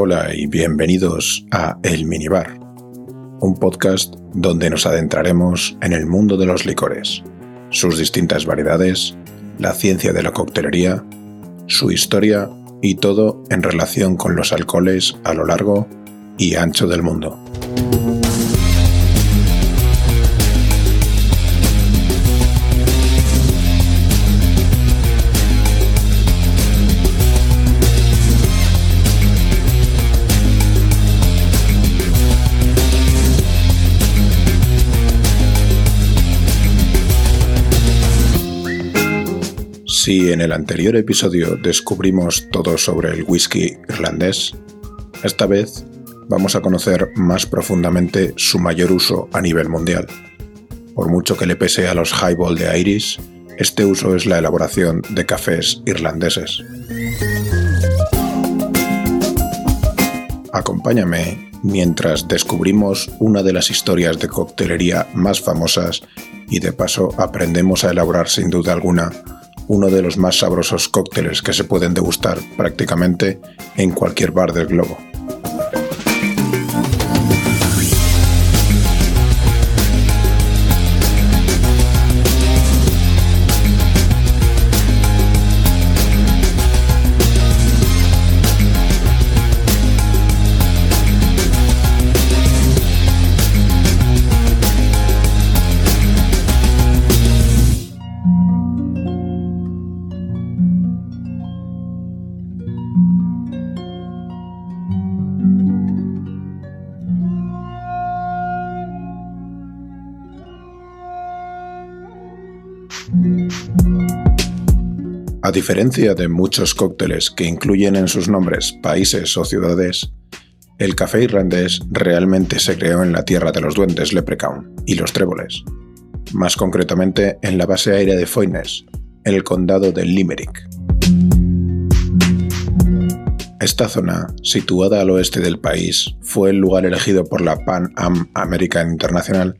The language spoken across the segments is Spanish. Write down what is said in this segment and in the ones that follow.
Hola y bienvenidos a El Minibar, un podcast donde nos adentraremos en el mundo de los licores, sus distintas variedades, la ciencia de la coctelería, su historia y todo en relación con los alcoholes a lo largo y ancho del mundo. Si en el anterior episodio descubrimos todo sobre el whisky irlandés, esta vez vamos a conocer más profundamente su mayor uso a nivel mundial. Por mucho que le pese a los highball de Irish, este uso es la elaboración de cafés irlandeses. Acompáñame mientras descubrimos una de las historias de coctelería más famosas y de paso aprendemos a elaborar sin duda alguna uno de los más sabrosos cócteles que se pueden degustar prácticamente en cualquier bar del globo. A diferencia de muchos cócteles que incluyen en sus nombres países o ciudades, el café irlandés realmente se creó en la tierra de los duendes Leprechaun y los tréboles, más concretamente en la base aérea de Foynes, en el condado de Limerick. Esta zona, situada al oeste del país, fue el lugar elegido por la Pan Am American International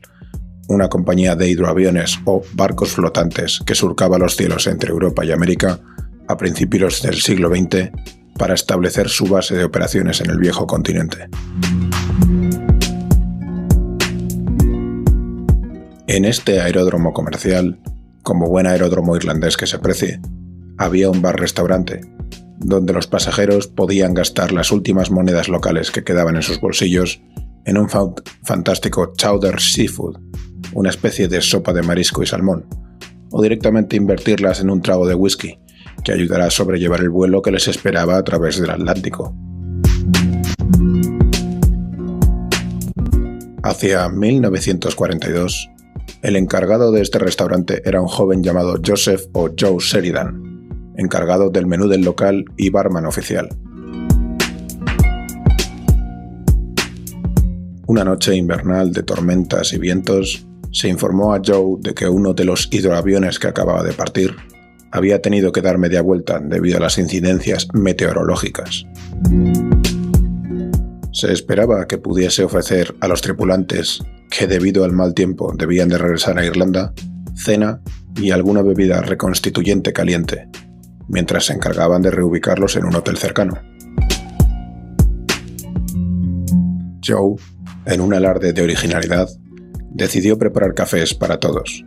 una compañía de hidroaviones o barcos flotantes que surcaba los cielos entre Europa y América a principios del siglo XX para establecer su base de operaciones en el viejo continente. En este aeródromo comercial, como buen aeródromo irlandés que se precie, había un bar-restaurante, donde los pasajeros podían gastar las últimas monedas locales que quedaban en sus bolsillos en un fantástico chowder seafood, una especie de sopa de marisco y salmón, o directamente invertirlas en un trago de whisky, que ayudará a sobrellevar el vuelo que les esperaba a través del Atlántico. Hacia 1942, el encargado de este restaurante era un joven llamado Joseph o Joe Sheridan, encargado del menú del local y barman oficial. Una noche invernal de tormentas y vientos, se informó a Joe de que uno de los hidroaviones que acababa de partir había tenido que dar media vuelta debido a las incidencias meteorológicas. Se esperaba que pudiese ofrecer a los tripulantes, que debido al mal tiempo debían de regresar a Irlanda, cena y alguna bebida reconstituyente caliente, mientras se encargaban de reubicarlos en un hotel cercano. Joe, en un alarde de originalidad, decidió preparar cafés para todos,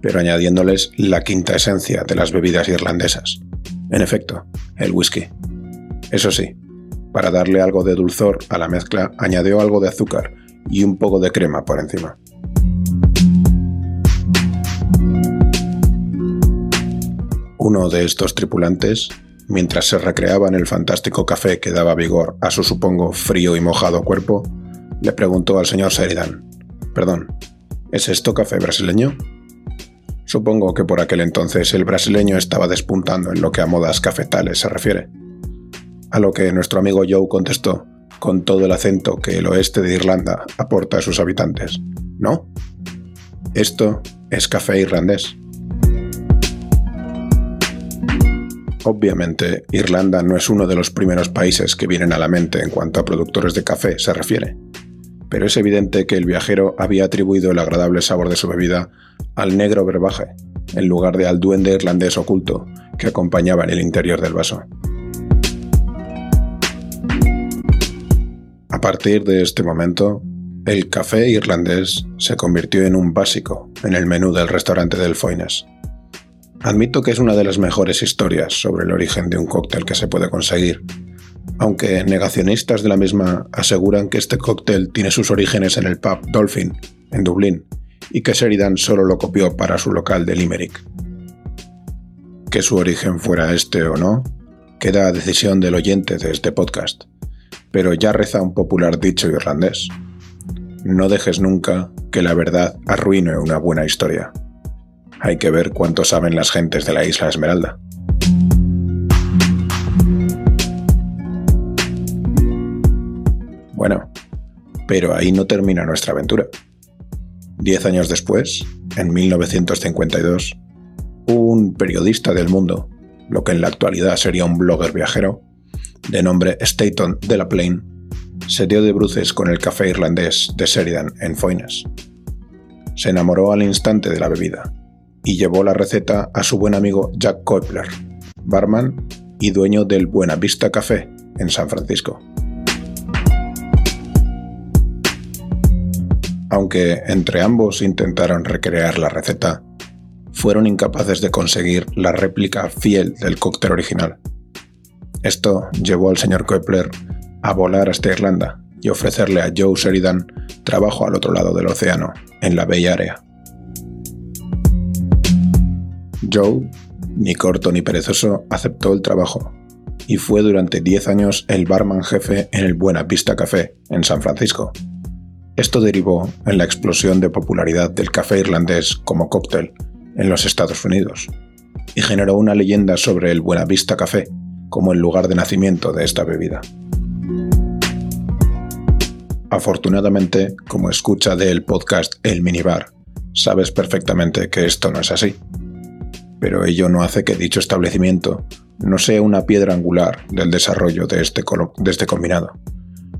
pero añadiéndoles la quinta esencia de las bebidas irlandesas. En efecto, el whisky. Eso sí, para darle algo de dulzor a la mezcla, añadió algo de azúcar y un poco de crema por encima. Uno de estos tripulantes, mientras se recreaba en el fantástico café que daba vigor a su supongo frío y mojado cuerpo, le preguntó al señor Sheridan, Perdón, ¿es esto café brasileño? Supongo que por aquel entonces el brasileño estaba despuntando en lo que a modas cafetales se refiere. A lo que nuestro amigo Joe contestó, con todo el acento que el oeste de Irlanda aporta a sus habitantes. ¿No? Esto es café irlandés. Obviamente, Irlanda no es uno de los primeros países que vienen a la mente en cuanto a productores de café se refiere pero es evidente que el viajero había atribuido el agradable sabor de su bebida al negro brebaje, en lugar de al duende irlandés oculto que acompañaba en el interior del vaso. A partir de este momento, el café irlandés se convirtió en un básico en el menú del restaurante del Foines. Admito que es una de las mejores historias sobre el origen de un cóctel que se puede conseguir, aunque negacionistas de la misma aseguran que este cóctel tiene sus orígenes en el pub Dolphin, en Dublín, y que Sheridan solo lo copió para su local de Limerick. Que su origen fuera este o no, queda a decisión del oyente de este podcast, pero ya reza un popular dicho irlandés. No dejes nunca que la verdad arruine una buena historia. Hay que ver cuánto saben las gentes de la isla Esmeralda. Bueno, pero ahí no termina nuestra aventura. Diez años después, en 1952, un periodista del mundo, lo que en la actualidad sería un blogger viajero, de nombre Staton de la Plain, se dio de bruces con el café irlandés de Sheridan en Foynes. Se enamoró al instante de la bebida y llevó la receta a su buen amigo Jack Koepler, barman y dueño del Buena Vista Café en San Francisco. Aunque entre ambos intentaron recrear la receta, fueron incapaces de conseguir la réplica fiel del cóctel original. Esto llevó al señor Koepler a volar hasta Irlanda y ofrecerle a Joe Sheridan trabajo al otro lado del océano, en la Bay Area. Joe, ni corto ni perezoso, aceptó el trabajo y fue durante 10 años el barman jefe en el Buena Vista Café, en San Francisco. Esto derivó en la explosión de popularidad del café irlandés como cóctel en los Estados Unidos y generó una leyenda sobre el Buena Vista Café como el lugar de nacimiento de esta bebida. Afortunadamente, como escucha del podcast El Minibar, sabes perfectamente que esto no es así. Pero ello no hace que dicho establecimiento no sea una piedra angular del desarrollo de este, de este combinado,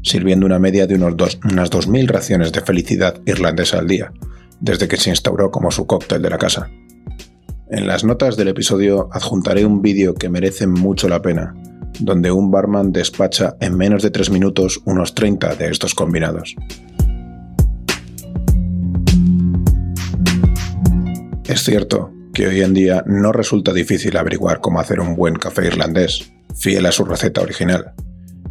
sirviendo una media de unos dos, unas 2.000 raciones de felicidad irlandesa al día, desde que se instauró como su cóctel de la casa. En las notas del episodio adjuntaré un vídeo que merece mucho la pena, donde un barman despacha en menos de 3 minutos unos 30 de estos combinados. Es cierto que hoy en día no resulta difícil averiguar cómo hacer un buen café irlandés, fiel a su receta original,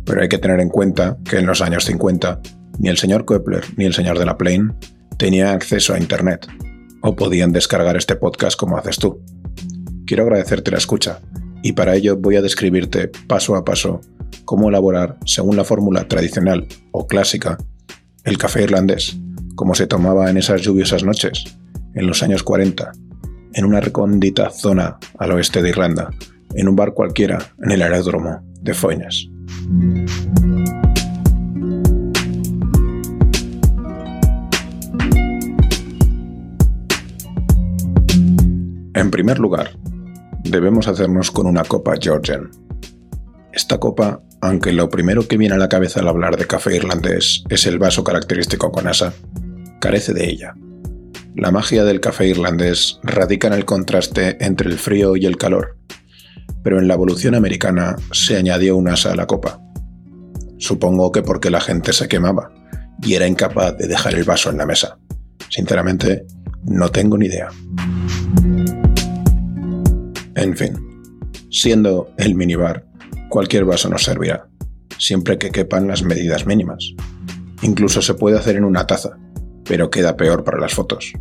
pero hay que tener en cuenta que en los años 50 ni el señor Koepler ni el señor de la Plain tenían acceso a Internet, o podían descargar este podcast como haces tú. Quiero agradecerte la escucha y para ello voy a describirte paso a paso cómo elaborar, según la fórmula tradicional o clásica, el café irlandés, como se tomaba en esas lluviosas noches, en los años 40, en una recóndita zona al oeste de Irlanda, en un bar cualquiera en el aeródromo de Foynes. En primer lugar, debemos hacernos con una copa Georgian. Esta copa, aunque lo primero que viene a la cabeza al hablar de café irlandés es el vaso característico con asa, carece de ella. La magia del café irlandés radica en el contraste entre el frío y el calor, pero en la evolución americana se añadió un asa a la copa. Supongo que porque la gente se quemaba y era incapaz de dejar el vaso en la mesa. Sinceramente, no tengo ni idea. En fin, siendo el minibar, cualquier vaso nos servirá, siempre que quepan las medidas mínimas. Incluso se puede hacer en una taza, pero queda peor para las fotos.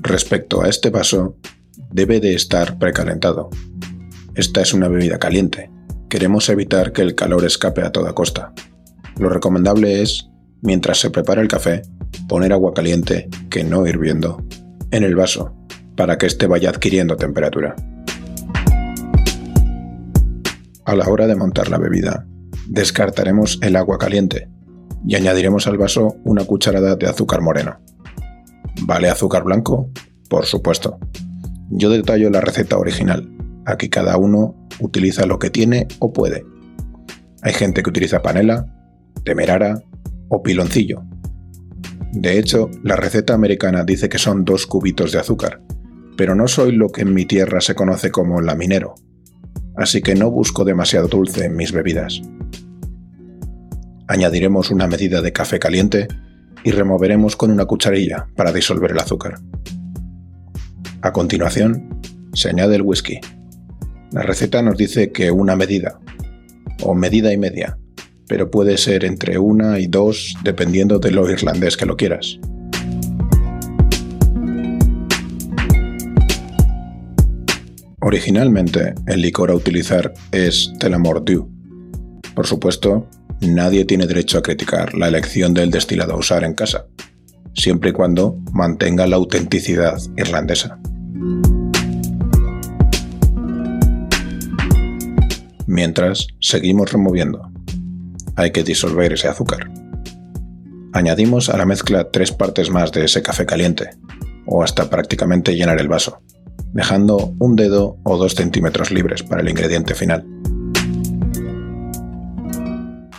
Respecto a este vaso, debe de estar precalentado. Esta es una bebida caliente. Queremos evitar que el calor escape a toda costa. Lo recomendable es, mientras se prepara el café, poner agua caliente, que no hirviendo, en el vaso para que éste vaya adquiriendo temperatura. A la hora de montar la bebida, descartaremos el agua caliente y añadiremos al vaso una cucharada de azúcar moreno. ¿Vale azúcar blanco? Por supuesto. Yo detallo la receta original. Aquí cada uno utiliza lo que tiene o puede. Hay gente que utiliza panela, demerara o piloncillo. De hecho, la receta americana dice que son dos cubitos de azúcar, pero no soy lo que en mi tierra se conoce como laminero, así que no busco demasiado dulce en mis bebidas. añadiremos una medida de café caliente y removeremos con una cucharilla para disolver el azúcar. A continuación, se añade el whisky. La receta nos dice que una medida, o medida y media, pero puede ser entre una y dos dependiendo de lo irlandés que lo quieras. Originalmente, el licor a utilizar es Telamordu. Por supuesto, nadie tiene derecho a criticar la elección del destilado a usar en casa, siempre y cuando mantenga la autenticidad irlandesa. Mientras, seguimos removiendo. Hay que disolver ese azúcar. Añadimos a la mezcla tres partes más de ese café caliente, o hasta prácticamente llenar el vaso dejando un dedo o dos centímetros libres para el ingrediente final.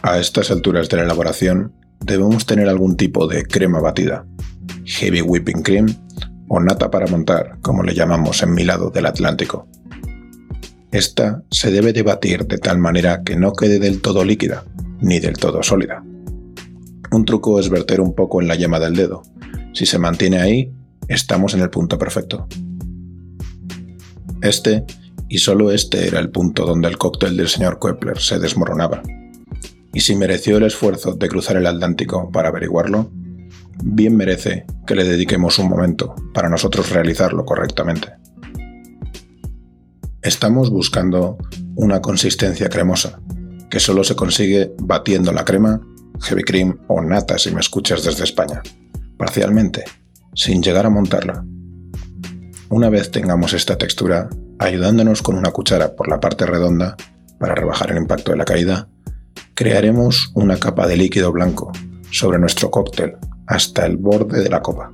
A estas alturas de la elaboración debemos tener algún tipo de crema batida, heavy whipping cream o nata para montar, como le llamamos en mi lado del Atlántico. Esta se debe de batir de tal manera que no quede del todo líquida, ni del todo sólida. Un truco es verter un poco en la yema del dedo. Si se mantiene ahí, estamos en el punto perfecto. Este, y solo este era el punto donde el cóctel del señor Kepler se desmoronaba. Y si mereció el esfuerzo de cruzar el Atlántico para averiguarlo, bien merece que le dediquemos un momento para nosotros realizarlo correctamente. Estamos buscando una consistencia cremosa, que solo se consigue batiendo la crema, heavy cream o nata si me escuchas desde España, parcialmente, sin llegar a montarla. Una vez tengamos esta textura, ayudándonos con una cuchara por la parte redonda para rebajar el impacto de la caída, crearemos una capa de líquido blanco sobre nuestro cóctel hasta el borde de la copa.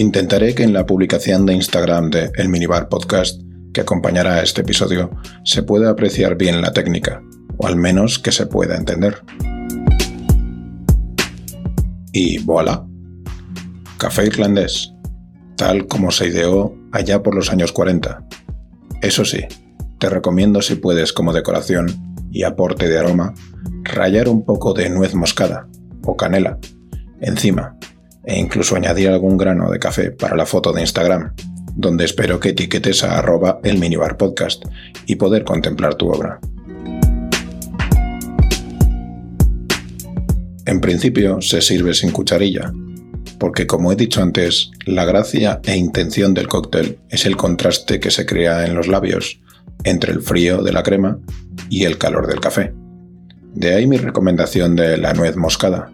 Intentaré que en la publicación de Instagram de El Minibar Podcast que acompañará a este episodio se pueda apreciar bien la técnica, o al menos que se pueda entender. Y voilà. Café irlandés tal como se ideó allá por los años 40. Eso sí, te recomiendo si puedes como decoración y aporte de aroma, rayar un poco de nuez moscada o canela encima e incluso añadir algún grano de café para la foto de Instagram, donde espero que etiquetes a arroba el minibar podcast y poder contemplar tu obra. En principio se sirve sin cucharilla, porque como he dicho antes, la gracia e intención del cóctel es el contraste que se crea en los labios entre el frío de la crema y el calor del café. De ahí mi recomendación de la nuez moscada,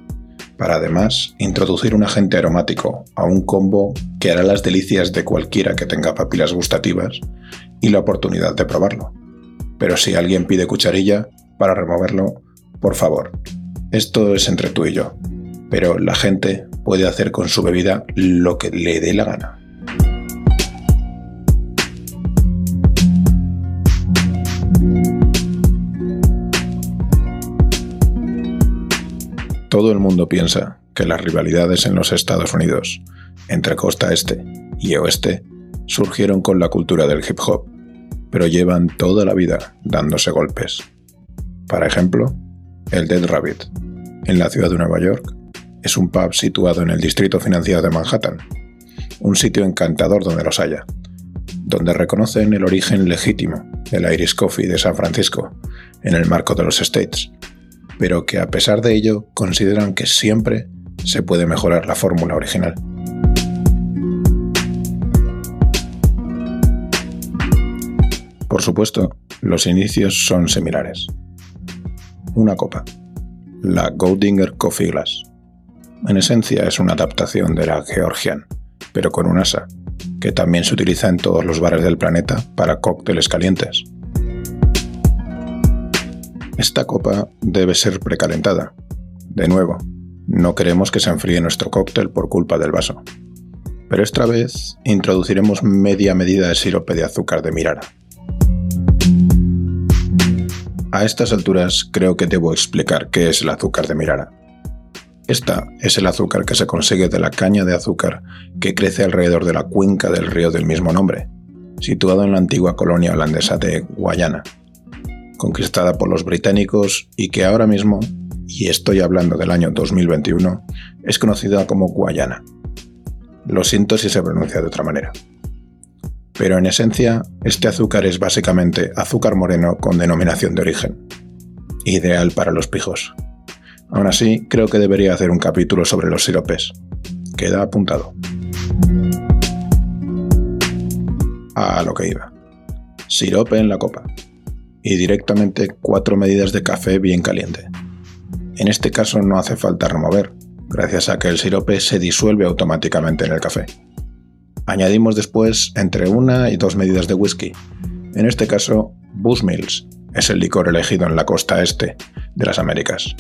para además introducir un agente aromático a un combo que hará las delicias de cualquiera que tenga papilas gustativas y la oportunidad de probarlo. Pero si alguien pide cucharilla para removerlo, por favor, esto es entre tú y yo, pero la gente puede hacer con su bebida lo que le dé la gana. Todo el mundo piensa que las rivalidades en los Estados Unidos entre costa este y oeste surgieron con la cultura del hip hop, pero llevan toda la vida dándose golpes. Para ejemplo, el Dead Rabbit, en la ciudad de Nueva York, es un pub situado en el distrito financiero de Manhattan, un sitio encantador donde los haya, donde reconocen el origen legítimo del Irish Coffee de San Francisco en el marco de los States, pero que a pesar de ello consideran que siempre se puede mejorar la fórmula original. Por supuesto, los inicios son similares. Una copa, la Goldinger Coffee Glass, en esencia es una adaptación de la Georgian, pero con un asa, que también se utiliza en todos los bares del planeta para cócteles calientes. Esta copa debe ser precalentada. De nuevo, no queremos que se enfríe nuestro cóctel por culpa del vaso. Pero esta vez introduciremos media medida de sirope de azúcar de Mirara. A estas alturas creo que debo explicar qué es el azúcar de Mirara. Esta es el azúcar que se consigue de la caña de azúcar que crece alrededor de la cuenca del río del mismo nombre, situado en la antigua colonia holandesa de Guayana. Conquistada por los británicos y que ahora mismo, y estoy hablando del año 2021, es conocida como Guayana. Lo siento si se pronuncia de otra manera. Pero en esencia, este azúcar es básicamente azúcar moreno con denominación de origen. Ideal para los pijos. Aún así, creo que debería hacer un capítulo sobre los siropes. Queda apuntado. A lo que iba. Sirope en la copa. Y directamente cuatro medidas de café bien caliente. En este caso no hace falta remover, gracias a que el sirope se disuelve automáticamente en el café. Añadimos después entre una y dos medidas de whisky. En este caso, Bushmills es el licor elegido en la costa este de las Américas.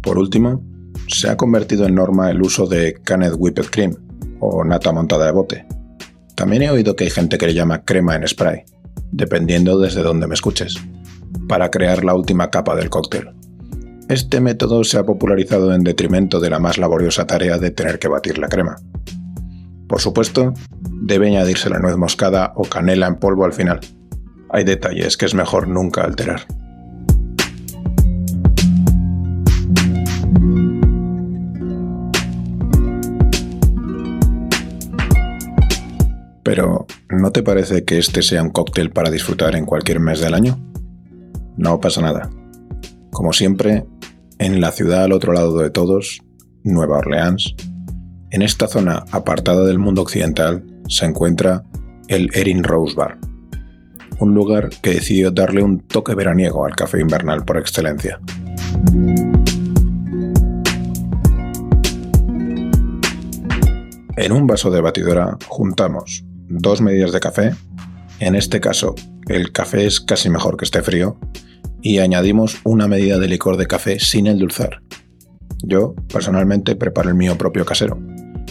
Por último, se ha convertido en norma el uso de Canned Whipped Cream o nata montada de bote. También he oído que hay gente que le llama crema en spray, dependiendo desde donde me escuches, para crear la última capa del cóctel. Este método se ha popularizado en detrimento de la más laboriosa tarea de tener que batir la crema. Por supuesto, debe añadirse la nuez moscada o canela en polvo al final. Hay detalles que es mejor nunca alterar. Pero, ¿no te parece que este sea un cóctel para disfrutar en cualquier mes del año? No pasa nada. Como siempre, en la ciudad al otro lado de todos, Nueva Orleans, en esta zona apartada del mundo occidental se encuentra el Erin Rose Bar, un lugar que decidió darle un toque veraniego al café invernal por excelencia. En un vaso de batidora juntamos dos medidas de café, en este caso el café es casi mejor que esté frío, y añadimos una medida de licor de café sin endulzar. Yo, personalmente, preparo el mío propio casero,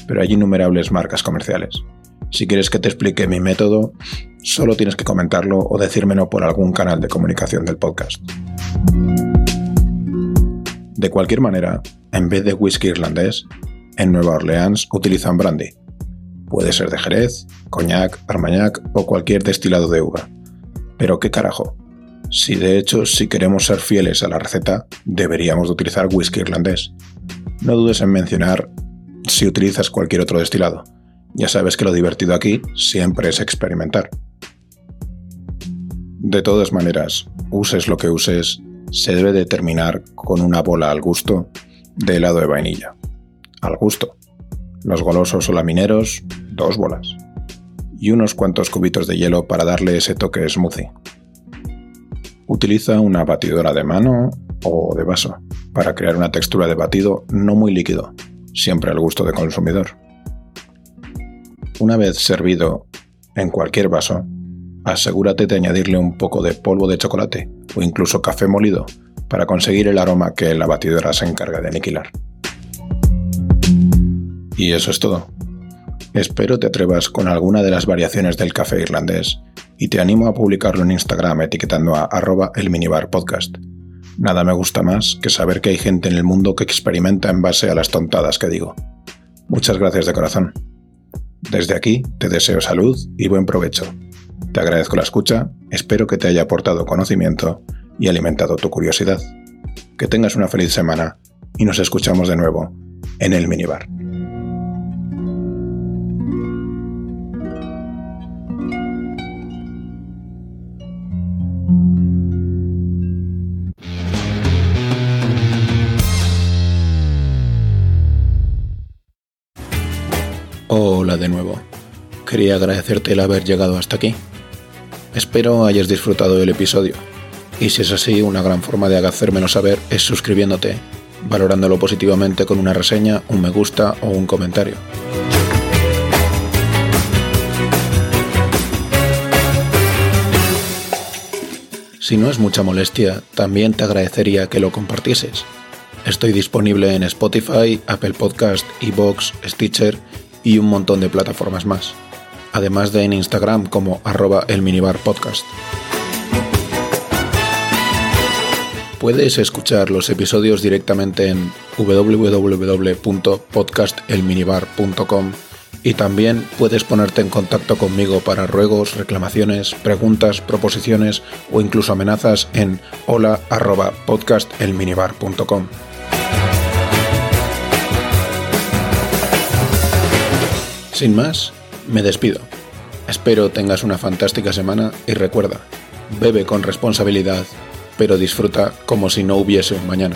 pero hay innumerables marcas comerciales. Si quieres que te explique mi método, solo tienes que comentarlo o decírmelo por algún canal de comunicación del podcast. De cualquier manera, en vez de whisky irlandés, en Nueva Orleans utilizan brandy. Puede ser de Jerez, coñac, armagnac o cualquier destilado de uva. Pero qué carajo, si de hecho, si queremos ser fieles a la receta, deberíamos de utilizar whisky irlandés. No dudes en mencionar si utilizas cualquier otro destilado. Ya sabes que lo divertido aquí siempre es experimentar. De todas maneras, uses lo que uses, se debe de terminar con una bola al gusto de helado de vainilla. Al gusto. Los golosos o lamineros, dos bolas. Y unos cuantos cubitos de hielo para darle ese toque smoothie. Utiliza una batidora de mano o de vaso para crear una textura de batido no muy líquido, siempre al gusto del consumidor. Una vez servido en cualquier vaso, asegúrate de añadirle un poco de polvo de chocolate o incluso café molido para conseguir el aroma que la batidora se encarga de aniquilar. Y eso es todo. Espero te atrevas con alguna de las variaciones del café irlandés y te animo a publicarlo en Instagram etiquetando a arroba el minibar podcast. Nada me gusta más que saber que hay gente en el mundo que experimenta en base a las tontadas que digo. Muchas gracias de corazón. Desde aquí te deseo salud y buen provecho. Te agradezco la escucha, espero que te haya aportado conocimiento y alimentado tu curiosidad. Que tengas una feliz semana y nos escuchamos de nuevo en el minibar. Hola de nuevo. Quería agradecerte el haber llegado hasta aquí. Espero hayas disfrutado del episodio. Y si es así, una gran forma de hacérmelo saber es suscribiéndote, valorándolo positivamente con una reseña, un me gusta o un comentario. Si no es mucha molestia, también te agradecería que lo compartieses. Estoy disponible en Spotify, Apple Podcast, Evox, Stitcher y un montón de plataformas más, además de en Instagram como arroba el podcast. Puedes escuchar los episodios directamente en www.podcastelminibar.com Y también puedes ponerte en contacto conmigo para ruegos, reclamaciones, preguntas, proposiciones o incluso amenazas en hola@podcastelminibar.com. Sin más, me despido. Espero tengas una fantástica semana y recuerda, bebe con responsabilidad, pero disfruta como si no hubiese un mañana.